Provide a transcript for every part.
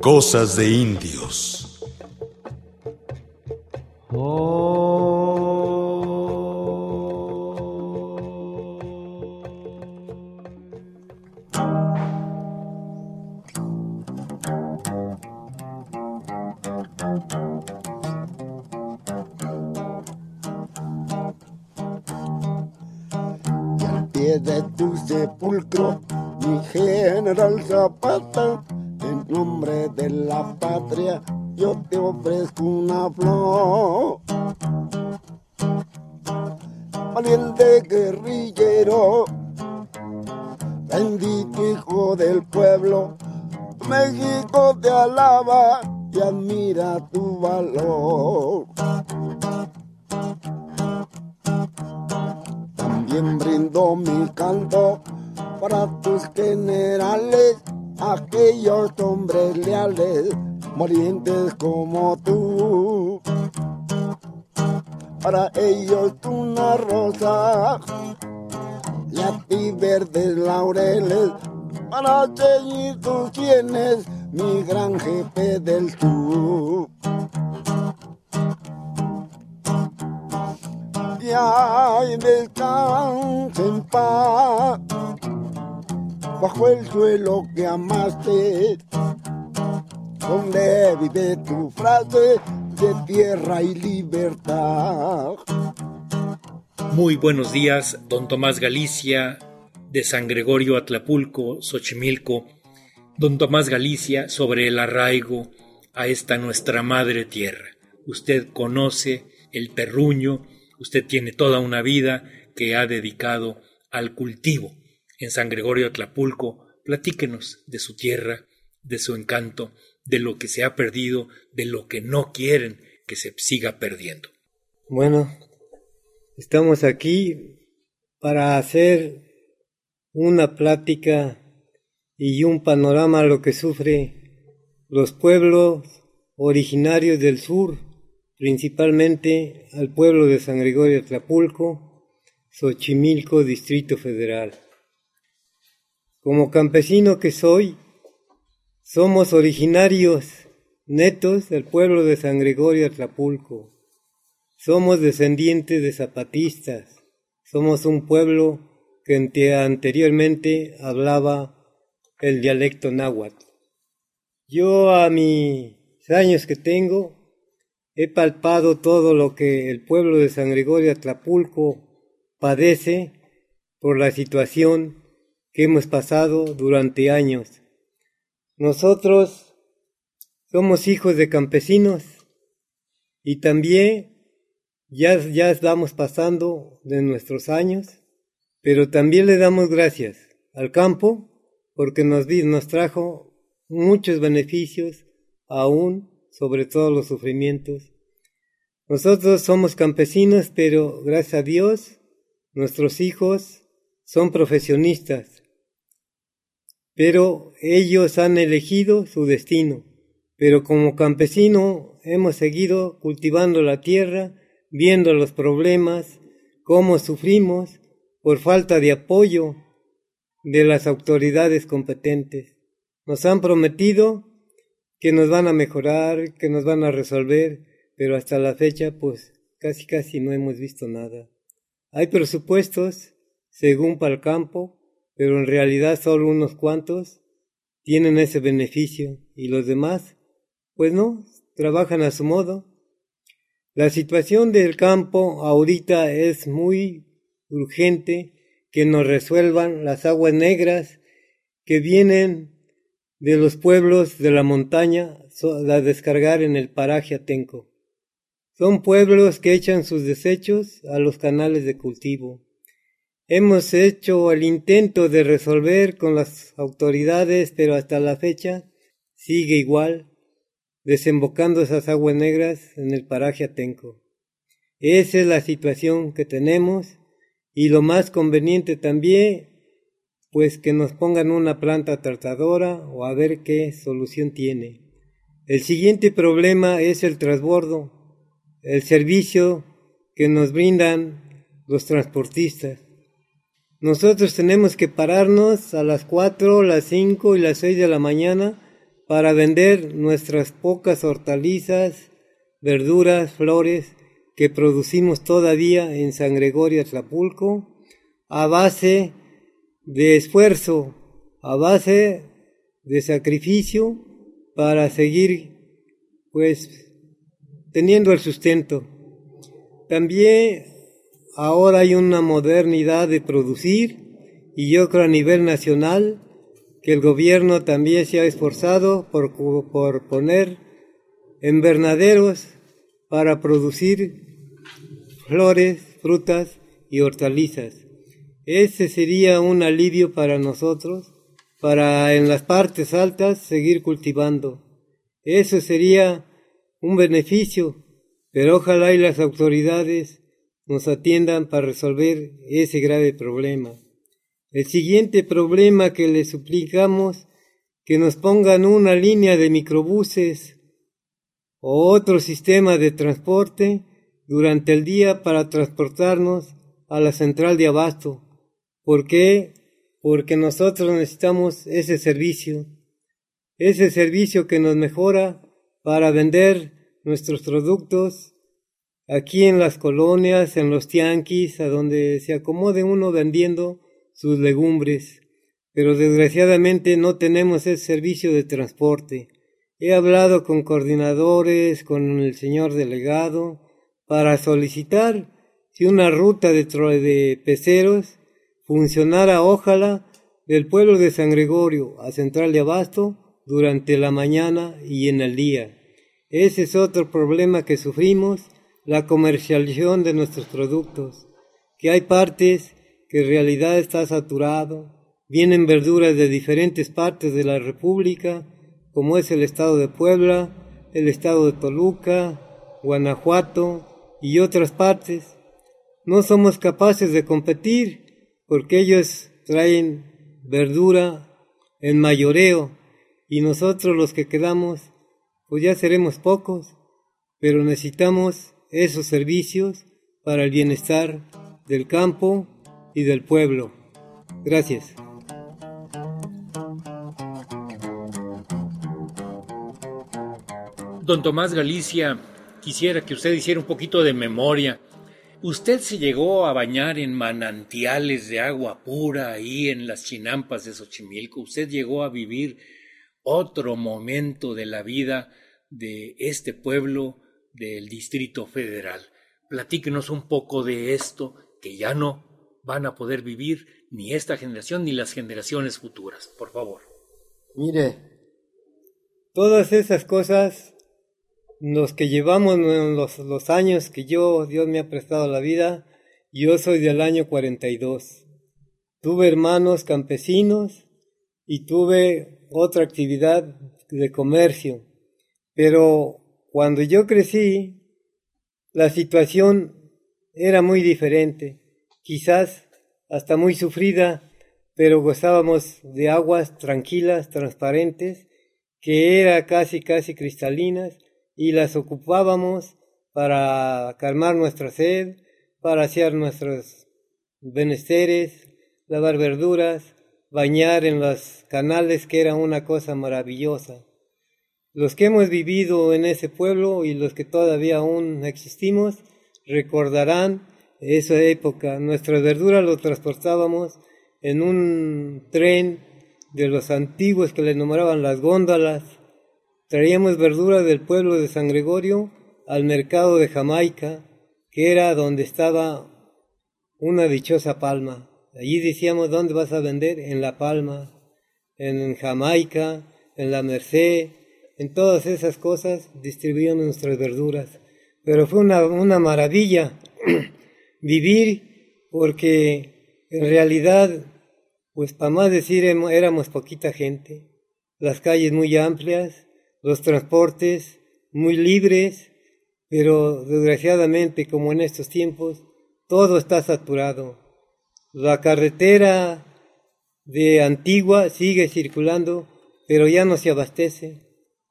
Cosas de indios. Y al pie de tu sepulcro, mi general Zapata, nombre de la patria, yo te ofrezco una flor. Valiente guerrillero, bendito hijo del pueblo, México te alaba y admira tu valor. También brindo mi canto para tus generales, aquellos hombres leales, molientes como tú. Para ellos una rosa y verdes laureles, para seguir tus sienes, mi gran jefe del sur. y ay, descansa en bajo el suelo que amaste, donde vive tu frase de tierra y libertad. Muy buenos días, don Tomás Galicia, de San Gregorio Atlapulco, Xochimilco. Don Tomás Galicia, sobre el arraigo a esta nuestra madre tierra. Usted conoce el terruño, usted tiene toda una vida que ha dedicado al cultivo. En San Gregorio Atlapulco, platíquenos de su tierra, de su encanto, de lo que se ha perdido, de lo que no quieren que se siga perdiendo. Bueno, estamos aquí para hacer una plática y un panorama de lo que sufre los pueblos originarios del sur, principalmente al pueblo de San Gregorio Atlapulco, Xochimilco, Distrito Federal. Como campesino que soy, somos originarios netos del pueblo de San Gregorio Atlapulco. Somos descendientes de zapatistas. Somos un pueblo que anteriormente hablaba el dialecto náhuatl. Yo a mis años que tengo he palpado todo lo que el pueblo de San Gregorio Atlapulco padece por la situación que hemos pasado durante años. Nosotros somos hijos de campesinos y también ya, ya estamos pasando de nuestros años, pero también le damos gracias al campo porque nos, nos trajo muchos beneficios, aún sobre todos los sufrimientos. Nosotros somos campesinos, pero gracias a Dios, nuestros hijos son profesionistas, pero ellos han elegido su destino. Pero como campesino hemos seguido cultivando la tierra, viendo los problemas, cómo sufrimos por falta de apoyo de las autoridades competentes. Nos han prometido que nos van a mejorar, que nos van a resolver, pero hasta la fecha pues casi casi no hemos visto nada. Hay presupuestos según para el campo, pero en realidad solo unos cuantos tienen ese beneficio y los demás pues no, trabajan a su modo. La situación del campo ahorita es muy urgente que nos resuelvan las aguas negras que vienen de los pueblos de la montaña a descargar en el paraje Atenco. Son pueblos que echan sus desechos a los canales de cultivo. Hemos hecho el intento de resolver con las autoridades, pero hasta la fecha sigue igual, desembocando esas aguas negras en el paraje Atenco. Esa es la situación que tenemos y lo más conveniente también, pues que nos pongan una planta tratadora o a ver qué solución tiene. El siguiente problema es el transbordo, el servicio que nos brindan los transportistas. Nosotros tenemos que pararnos a las 4, las 5 y las 6 de la mañana para vender nuestras pocas hortalizas, verduras, flores que producimos todavía en San Gregorio Atlapulco, a base de esfuerzo, a base de sacrificio para seguir pues teniendo el sustento. También ahora hay una modernidad de producir y yo creo a nivel nacional que el gobierno también se ha esforzado por, por poner invernaderos para producir flores, frutas y hortalizas. Ese sería un alivio para nosotros, para en las partes altas seguir cultivando. Eso sería un beneficio, pero ojalá y las autoridades nos atiendan para resolver ese grave problema. El siguiente problema que le suplicamos que nos pongan una línea de microbuses o otro sistema de transporte durante el día para transportarnos a la central de abasto. ¿Por qué? Porque nosotros necesitamos ese servicio, ese servicio que nos mejora para vender nuestros productos aquí en las colonias, en los tianquis, a donde se acomode uno vendiendo sus legumbres. Pero desgraciadamente no tenemos ese servicio de transporte. He hablado con coordinadores, con el señor delegado, para solicitar si una ruta de, de peceros funcionara, ojalá, del pueblo de San Gregorio a Central de Abasto durante la mañana y en el día. Ese es otro problema que sufrimos, la comercialización de nuestros productos, que hay partes que en realidad está saturado, vienen verduras de diferentes partes de la República, como es el estado de Puebla, el estado de Toluca, Guanajuato y otras partes. No somos capaces de competir porque ellos traen verdura en mayoreo y nosotros los que quedamos pues ya seremos pocos, pero necesitamos esos servicios para el bienestar del campo y del pueblo. Gracias. Don Tomás Galicia, quisiera que usted hiciera un poquito de memoria. Usted se llegó a bañar en manantiales de agua pura ahí en las chinampas de Xochimilco. Usted llegó a vivir otro momento de la vida de este pueblo del Distrito Federal. Platíquenos un poco de esto que ya no van a poder vivir ni esta generación ni las generaciones futuras, por favor. Mire, todas esas cosas los que llevamos los, los años que yo, Dios me ha prestado la vida, yo soy del año 42. Tuve hermanos campesinos y tuve otra actividad de comercio. Pero cuando yo crecí, la situación era muy diferente, quizás hasta muy sufrida, pero gozábamos de aguas tranquilas, transparentes, que era casi casi cristalinas, y las ocupábamos para calmar nuestra sed, para hacer nuestros benesteres, lavar verduras, bañar en los canales, que era una cosa maravillosa. Los que hemos vivido en ese pueblo y los que todavía aún existimos recordarán esa época. Nuestras verduras lo transportábamos en un tren de los antiguos que le nombraban las góndolas Traíamos verduras del pueblo de San Gregorio al mercado de Jamaica, que era donde estaba una dichosa palma. Allí decíamos, ¿dónde vas a vender? En La Palma, en Jamaica, en La Merced, en todas esas cosas distribuíamos nuestras verduras. Pero fue una, una maravilla vivir porque en realidad, pues para más decir, éramos poquita gente, las calles muy amplias, los transportes muy libres, pero desgraciadamente como en estos tiempos, todo está saturado. La carretera de Antigua sigue circulando, pero ya no se abastece,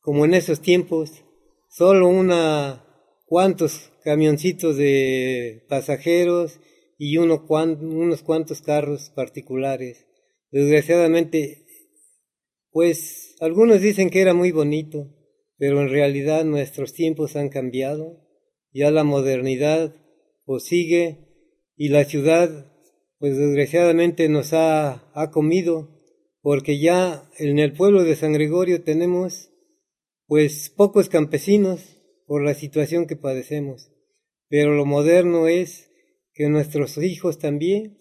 como en esos tiempos, solo una cuantos camioncitos de pasajeros y uno, unos cuantos carros particulares. Desgraciadamente pues algunos dicen que era muy bonito, pero en realidad nuestros tiempos han cambiado, ya la modernidad pues sigue y la ciudad pues desgraciadamente nos ha, ha comido, porque ya en el pueblo de San Gregorio tenemos pues pocos campesinos por la situación que padecemos, pero lo moderno es que nuestros hijos también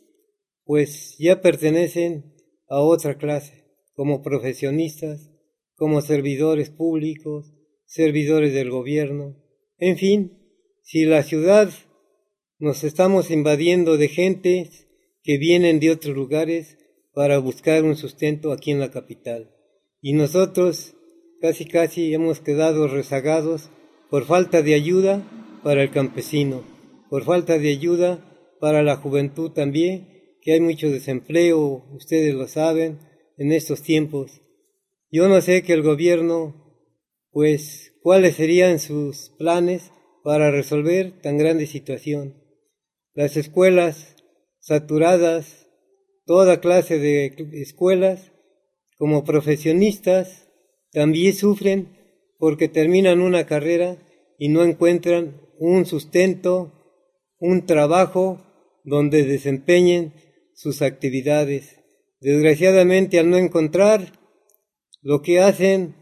pues ya pertenecen a otra clase, como profesionistas, como servidores públicos, servidores del gobierno, en fin, si la ciudad nos estamos invadiendo de gente que vienen de otros lugares para buscar un sustento aquí en la capital. Y nosotros casi casi hemos quedado rezagados por falta de ayuda para el campesino, por falta de ayuda para la juventud también, que hay mucho desempleo, ustedes lo saben, en estos tiempos. Yo no sé que el gobierno, pues, cuáles serían sus planes para resolver tan grande situación. Las escuelas saturadas, toda clase de escuelas, como profesionistas, también sufren porque terminan una carrera y no encuentran un sustento, un trabajo donde desempeñen sus actividades. Desgraciadamente al no encontrar, lo que hacen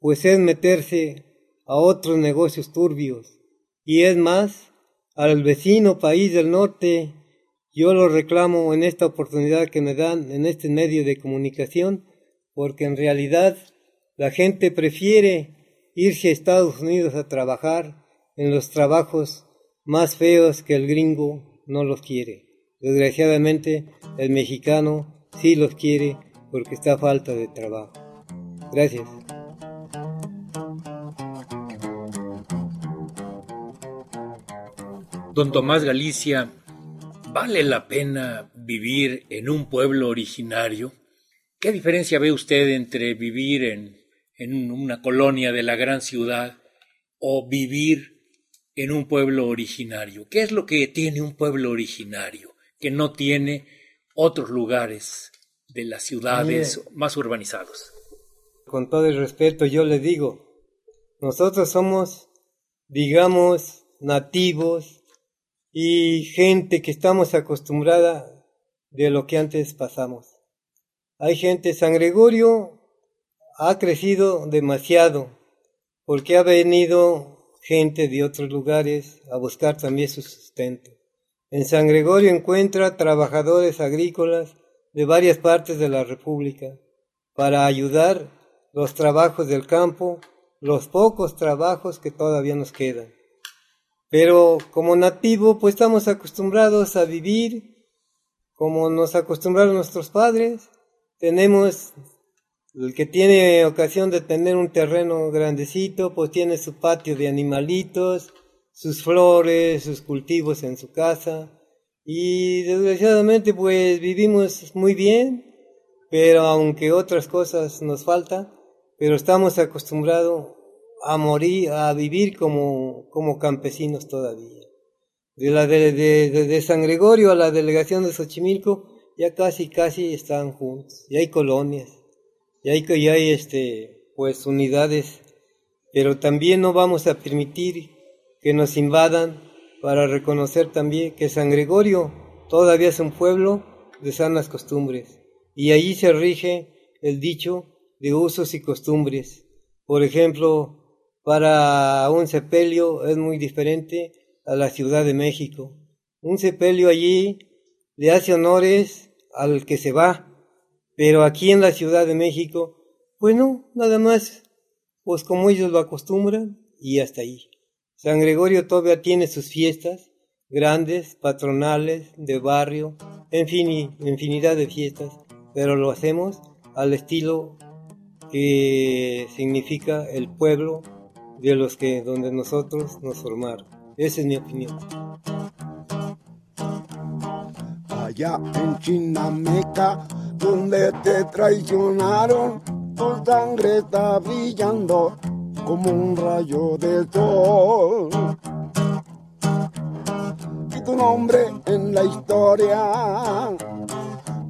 pues es meterse a otros negocios turbios. Y es más, al vecino país del norte yo lo reclamo en esta oportunidad que me dan en este medio de comunicación, porque en realidad la gente prefiere irse a Estados Unidos a trabajar en los trabajos más feos que el gringo no los quiere. Desgraciadamente el mexicano sí los quiere porque está a falta de trabajo. Gracias. Don Tomás Galicia ¿Vale la pena vivir en un pueblo originario? ¿Qué diferencia ve usted entre vivir en, en una colonia de la gran ciudad o vivir en un pueblo originario? ¿Qué es lo que tiene un pueblo originario que no tiene otros lugares de las ciudades más urbanizados? Con todo el respeto yo le digo, nosotros somos, digamos, nativos y gente que estamos acostumbrada de lo que antes pasamos. Hay gente, San Gregorio ha crecido demasiado porque ha venido gente de otros lugares a buscar también su sustento. En San Gregorio encuentra trabajadores agrícolas de varias partes de la República para ayudar los trabajos del campo, los pocos trabajos que todavía nos quedan. Pero como nativo, pues estamos acostumbrados a vivir como nos acostumbraron nuestros padres. Tenemos, el que tiene ocasión de tener un terreno grandecito, pues tiene su patio de animalitos, sus flores, sus cultivos en su casa. Y desgraciadamente pues vivimos muy bien, pero aunque otras cosas nos faltan, pero estamos acostumbrados a morir, a vivir como, como campesinos todavía. De la de, de, San Gregorio a la delegación de Xochimilco, ya casi, casi están juntos. Y hay colonias, y hay, y hay este, pues unidades, pero también no vamos a permitir que nos invadan para reconocer también que San Gregorio todavía es un pueblo de sanas costumbres. Y allí se rige el dicho de usos y costumbres. Por ejemplo, para un sepelio es muy diferente a la Ciudad de México. Un sepelio allí le hace honores al que se va, pero aquí en la Ciudad de México, bueno, nada más, pues como ellos lo acostumbran y hasta ahí. San Gregorio todavía tiene sus fiestas grandes, patronales, de barrio, en fin, infinidad de fiestas, pero lo hacemos al estilo que significa el pueblo de los que donde nosotros nos formaron. Esa es mi opinión. Allá en Chinameca, donde te traicionaron, tu sangre está brillando como un rayo de sol. Y tu nombre en la historia,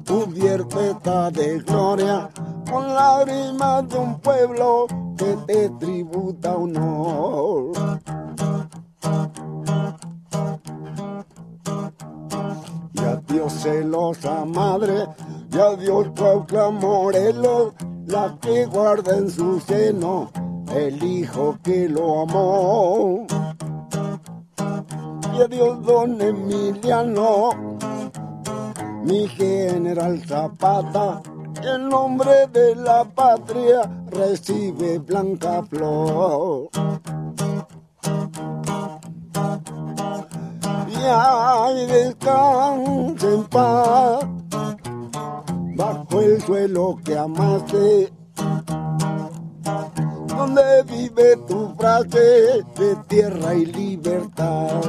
cubierto está de gloria con lágrimas de un pueblo que te tributa honor. Celosa madre, y a Dios Cuauhtla Morelos, la que guarda en su seno el hijo que lo amó. Y a Dios don Emiliano, mi general Zapata, en nombre de la patria recibe blanca flor. Y ay, en paz bajo el suelo que amaste donde vive tu frase de tierra y libertad.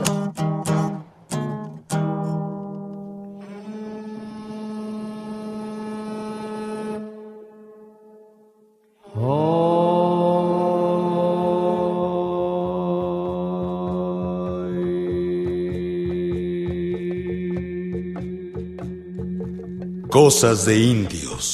Cosas de indios.